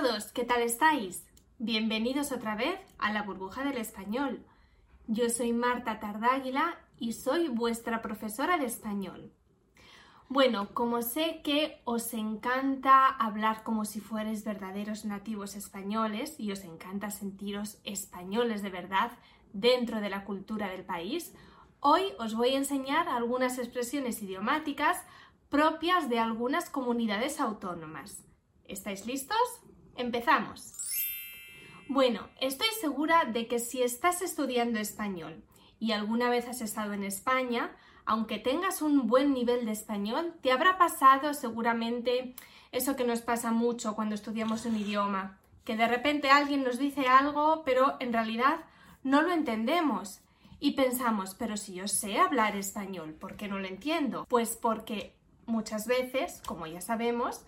Todos, ¿qué tal estáis? Bienvenidos otra vez a la burbuja del español. Yo soy Marta Tardáguila y soy vuestra profesora de español. Bueno, como sé que os encanta hablar como si fuerais verdaderos nativos españoles y os encanta sentiros españoles de verdad dentro de la cultura del país, hoy os voy a enseñar algunas expresiones idiomáticas propias de algunas comunidades autónomas. ¿Estáis listos? Empezamos. Bueno, estoy segura de que si estás estudiando español y alguna vez has estado en España, aunque tengas un buen nivel de español, te habrá pasado seguramente eso que nos pasa mucho cuando estudiamos un idioma, que de repente alguien nos dice algo, pero en realidad no lo entendemos. Y pensamos, pero si yo sé hablar español, ¿por qué no lo entiendo? Pues porque muchas veces, como ya sabemos,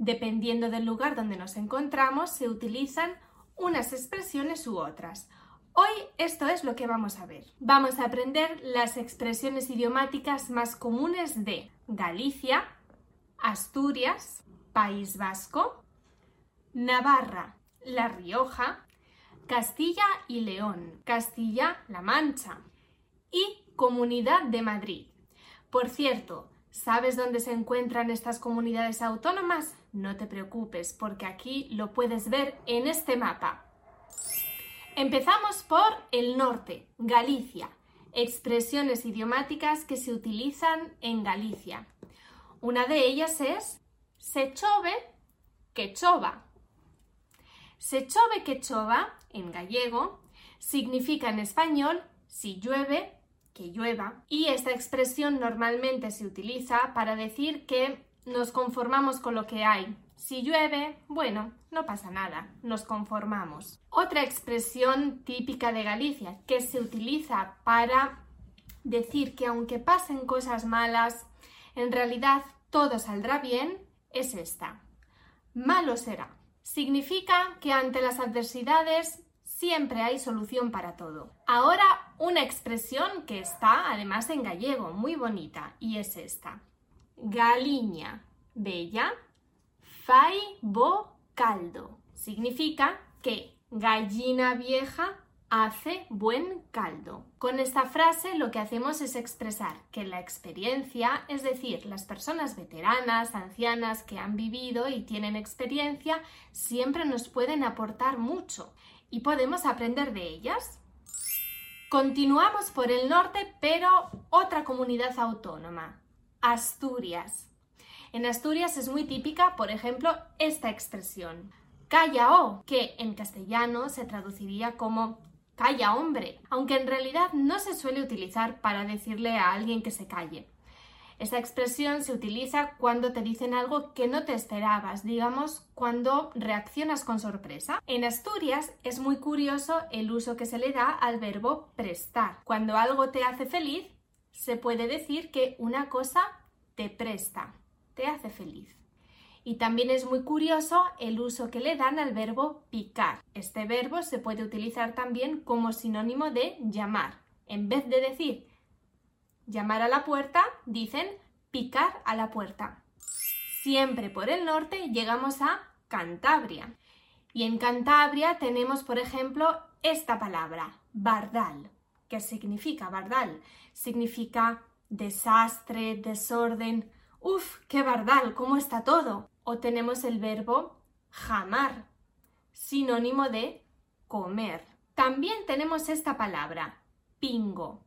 dependiendo del lugar donde nos encontramos, se utilizan unas expresiones u otras. Hoy esto es lo que vamos a ver. Vamos a aprender las expresiones idiomáticas más comunes de Galicia, Asturias, País Vasco, Navarra, La Rioja, Castilla y León, Castilla-La Mancha y Comunidad de Madrid. Por cierto, ¿sabes dónde se encuentran estas comunidades autónomas? No te preocupes porque aquí lo puedes ver en este mapa. Empezamos por el norte, Galicia. Expresiones idiomáticas que se utilizan en Galicia. Una de ellas es se chove que chova. Se chove que chova, en gallego, significa en español si llueve que llueva. Y esta expresión normalmente se utiliza para decir que nos conformamos con lo que hay, si llueve, bueno, no pasa nada, nos conformamos. Otra expresión típica de Galicia que se utiliza para decir que aunque pasen cosas malas, en realidad todo saldrá bien es esta. Malo será. Significa que ante las adversidades siempre hay solución para todo. Ahora una expresión que está además en gallego, muy bonita, y es esta. Galiña, bella, fai bo caldo. Significa que gallina vieja hace buen caldo. Con esta frase lo que hacemos es expresar que la experiencia, es decir, las personas veteranas, ancianas que han vivido y tienen experiencia, siempre nos pueden aportar mucho y podemos aprender de ellas. Continuamos por el norte, pero otra comunidad autónoma, Asturias. En Asturias es muy típica, por ejemplo, esta expresión, calla o, que en castellano se traduciría como calla hombre, aunque en realidad no se suele utilizar para decirle a alguien que se calle. Esta expresión se utiliza cuando te dicen algo que no te esperabas, digamos, cuando reaccionas con sorpresa. En Asturias es muy curioso el uso que se le da al verbo prestar. Cuando algo te hace feliz, se puede decir que una cosa te presta te hace feliz. Y también es muy curioso el uso que le dan al verbo picar. Este verbo se puede utilizar también como sinónimo de llamar. En vez de decir llamar a la puerta, dicen picar a la puerta. Siempre por el norte llegamos a Cantabria. Y en Cantabria tenemos, por ejemplo, esta palabra, bardal. ¿Qué significa bardal? Significa desastre, desorden, ¡Uf, qué bardal! ¿Cómo está todo? O tenemos el verbo jamar, sinónimo de comer. También tenemos esta palabra, pingo.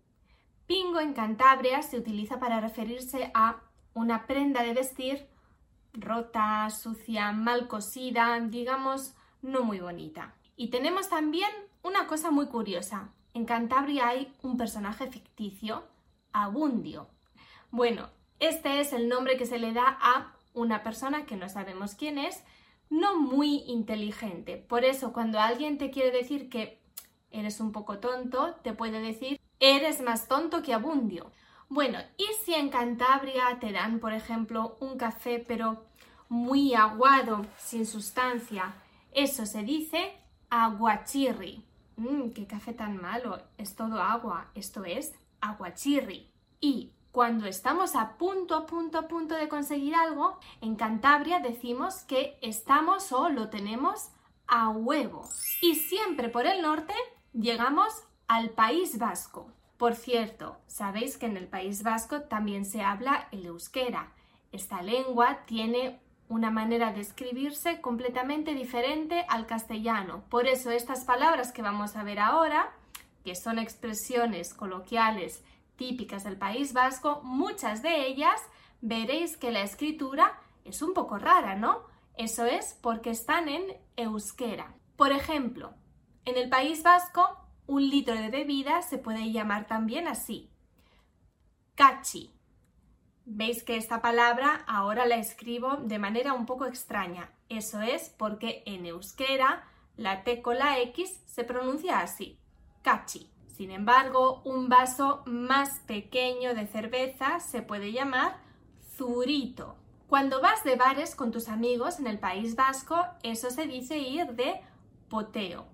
Pingo en Cantabria se utiliza para referirse a una prenda de vestir rota, sucia, mal cosida, digamos, no muy bonita. Y tenemos también una cosa muy curiosa. En Cantabria hay un personaje ficticio, Abundio. Bueno, este es el nombre que se le da a una persona que no sabemos quién es, no muy inteligente. Por eso, cuando alguien te quiere decir que eres un poco tonto, te puede decir eres más tonto que abundio. Bueno, ¿y si en Cantabria te dan, por ejemplo, un café pero muy aguado, sin sustancia? Eso se dice aguachirri. Mmm, qué café tan malo, es todo agua, esto es aguachirri. Y cuando estamos a punto, a punto, a punto de conseguir algo, en Cantabria decimos que estamos o lo tenemos a huevo. Y siempre por el norte llegamos al País Vasco. Por cierto, sabéis que en el País Vasco también se habla el euskera. Esta lengua tiene una manera de escribirse completamente diferente al castellano. Por eso estas palabras que vamos a ver ahora, que son expresiones coloquiales típicas del País Vasco, muchas de ellas veréis que la escritura es un poco rara, ¿no? Eso es porque están en euskera. Por ejemplo, en el País Vasco un litro de bebida se puede llamar también así. Cachi. Veis que esta palabra ahora la escribo de manera un poco extraña. Eso es porque en euskera la T con la X se pronuncia así. Cachi. Sin embargo, un vaso más pequeño de cerveza se puede llamar zurito. Cuando vas de bares con tus amigos en el País Vasco, eso se dice ir de poteo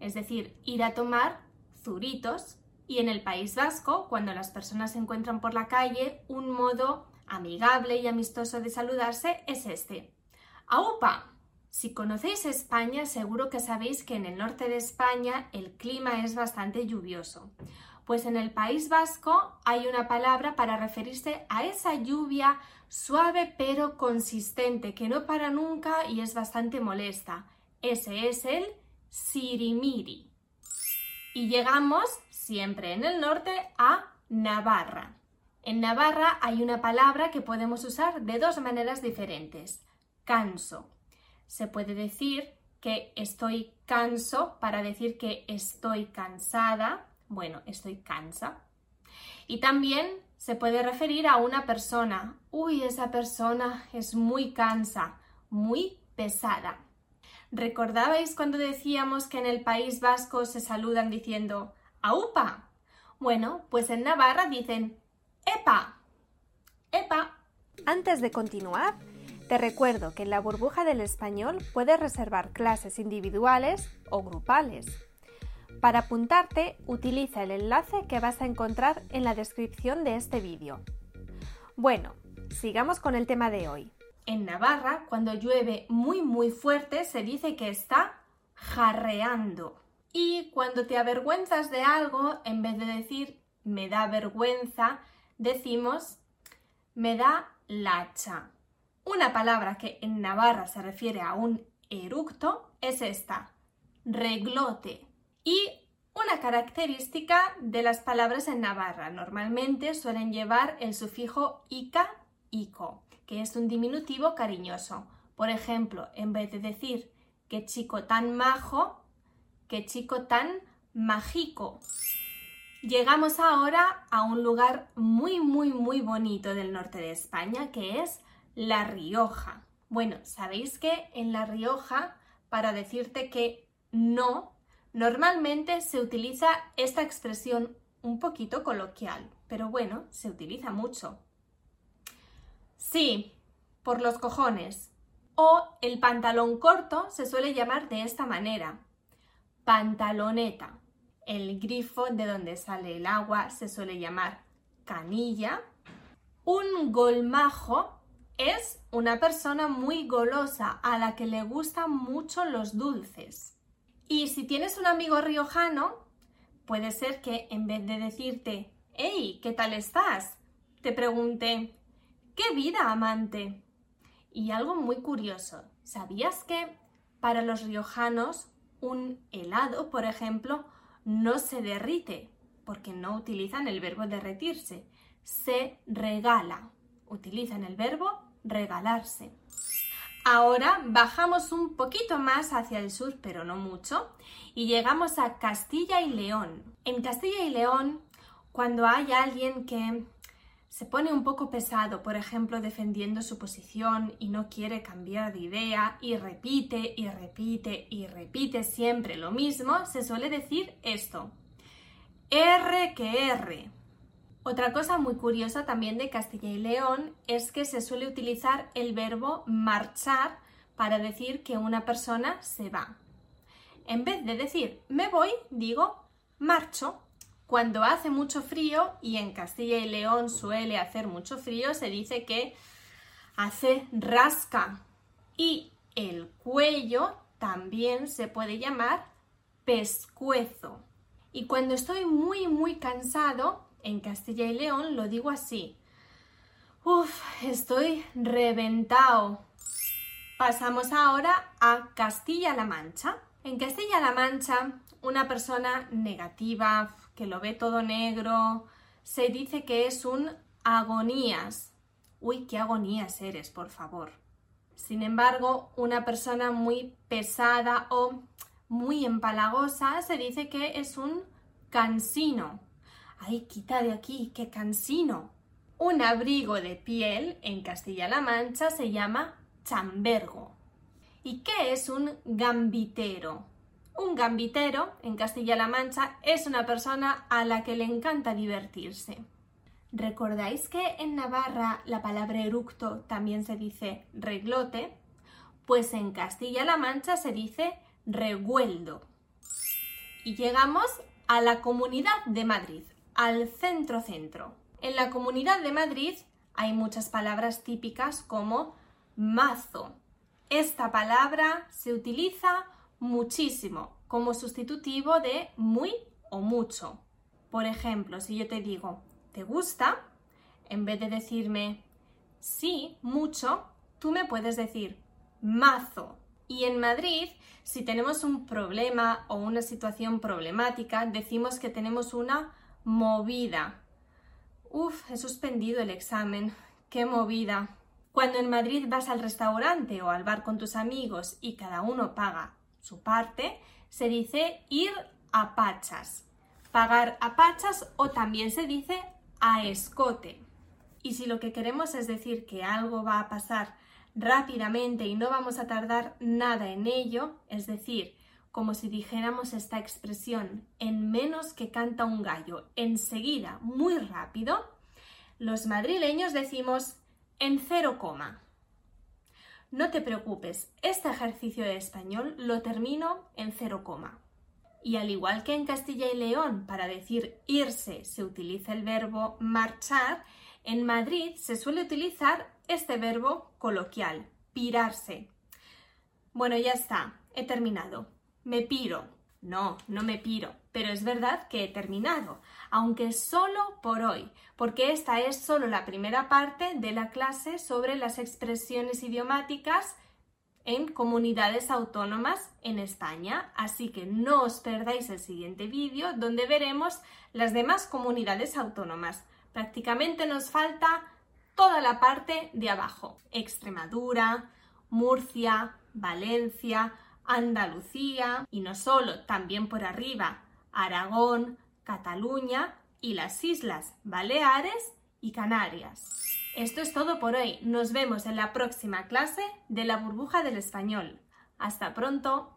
es decir, ir a tomar zuritos. Y en el País Vasco, cuando las personas se encuentran por la calle, un modo amigable y amistoso de saludarse es este. ¡Aupa! Si conocéis España, seguro que sabéis que en el norte de España el clima es bastante lluvioso. Pues en el País Vasco hay una palabra para referirse a esa lluvia suave pero consistente que no para nunca y es bastante molesta. Ese es el Sirimiri. Y llegamos, siempre en el norte, a Navarra. En Navarra hay una palabra que podemos usar de dos maneras diferentes. Canso. Se puede decir que estoy canso para decir que estoy cansada. Bueno, estoy cansa. Y también se puede referir a una persona. Uy, esa persona es muy cansa, muy pesada. ¿Recordabais cuando decíamos que en el País Vasco se saludan diciendo ¡Aupa! Bueno, pues en Navarra dicen ¡Epa! ¡Epa! Antes de continuar, te recuerdo que en la burbuja del español puedes reservar clases individuales o grupales. Para apuntarte, utiliza el enlace que vas a encontrar en la descripción de este vídeo. Bueno, sigamos con el tema de hoy. En Navarra, cuando llueve muy muy fuerte, se dice que está jarreando. Y cuando te avergüenzas de algo, en vez de decir me da vergüenza, decimos me da lacha. Una palabra que en Navarra se refiere a un eructo es esta, reglote. Y una característica de las palabras en Navarra normalmente suelen llevar el sufijo ica, ico que es un diminutivo cariñoso. Por ejemplo, en vez de decir qué chico tan majo, qué chico tan mágico. Llegamos ahora a un lugar muy, muy, muy bonito del norte de España, que es La Rioja. Bueno, sabéis que en La Rioja, para decirte que no, normalmente se utiliza esta expresión un poquito coloquial, pero bueno, se utiliza mucho. Sí, por los cojones. O el pantalón corto se suele llamar de esta manera. Pantaloneta. El grifo de donde sale el agua se suele llamar canilla. Un golmajo es una persona muy golosa a la que le gustan mucho los dulces. Y si tienes un amigo riojano, puede ser que en vez de decirte, hey, ¿qué tal estás? te pregunte, ¡Qué vida, amante! Y algo muy curioso, ¿sabías que para los riojanos un helado, por ejemplo, no se derrite porque no utilizan el verbo derretirse, se regala, utilizan el verbo regalarse. Ahora bajamos un poquito más hacia el sur, pero no mucho, y llegamos a Castilla y León. En Castilla y León, cuando hay alguien que se pone un poco pesado, por ejemplo, defendiendo su posición y no quiere cambiar de idea y repite y repite y repite siempre lo mismo, se suele decir esto. R que R. Otra cosa muy curiosa también de Castilla y León es que se suele utilizar el verbo marchar para decir que una persona se va. En vez de decir me voy, digo marcho. Cuando hace mucho frío, y en Castilla y León suele hacer mucho frío, se dice que hace rasca. Y el cuello también se puede llamar pescuezo. Y cuando estoy muy, muy cansado, en Castilla y León lo digo así. Uf, estoy reventado. Pasamos ahora a Castilla-La Mancha. En Castilla-La Mancha, una persona negativa, que lo ve todo negro, se dice que es un agonías. Uy, qué agonías eres, por favor. Sin embargo, una persona muy pesada o muy empalagosa se dice que es un cansino. Ay, quita de aquí, qué cansino. Un abrigo de piel en Castilla-La Mancha se llama chambergo. ¿Y qué es un gambitero? Un gambitero, en Castilla-La Mancha, es una persona a la que le encanta divertirse. ¿Recordáis que en Navarra la palabra eructo también se dice reglote? Pues en Castilla-La Mancha se dice regueldo. Y llegamos a la Comunidad de Madrid, al centro-centro. En la Comunidad de Madrid hay muchas palabras típicas como mazo. Esta palabra se utiliza muchísimo como sustitutivo de muy o mucho. Por ejemplo, si yo te digo, ¿te gusta? En vez de decirme sí, mucho, tú me puedes decir mazo. Y en Madrid, si tenemos un problema o una situación problemática, decimos que tenemos una movida. Uf, he suspendido el examen. ¡Qué movida! Cuando en Madrid vas al restaurante o al bar con tus amigos y cada uno paga su parte, se dice ir a pachas. Pagar a pachas o también se dice a escote. Y si lo que queremos es decir que algo va a pasar rápidamente y no vamos a tardar nada en ello, es decir, como si dijéramos esta expresión en menos que canta un gallo, enseguida, muy rápido, los madrileños decimos en cero coma. No te preocupes, este ejercicio de español lo termino en cero coma. Y al igual que en Castilla y León, para decir irse se utiliza el verbo marchar, en Madrid se suele utilizar este verbo coloquial, pirarse. Bueno, ya está, he terminado. Me piro. No, no me piro, pero es verdad que he terminado, aunque solo por hoy, porque esta es solo la primera parte de la clase sobre las expresiones idiomáticas en comunidades autónomas en España, así que no os perdáis el siguiente vídeo donde veremos las demás comunidades autónomas. Prácticamente nos falta toda la parte de abajo, Extremadura, Murcia, Valencia, Andalucía y no solo, también por arriba, Aragón, Cataluña y las Islas Baleares y Canarias. Esto es todo por hoy. Nos vemos en la próxima clase de la burbuja del español. Hasta pronto.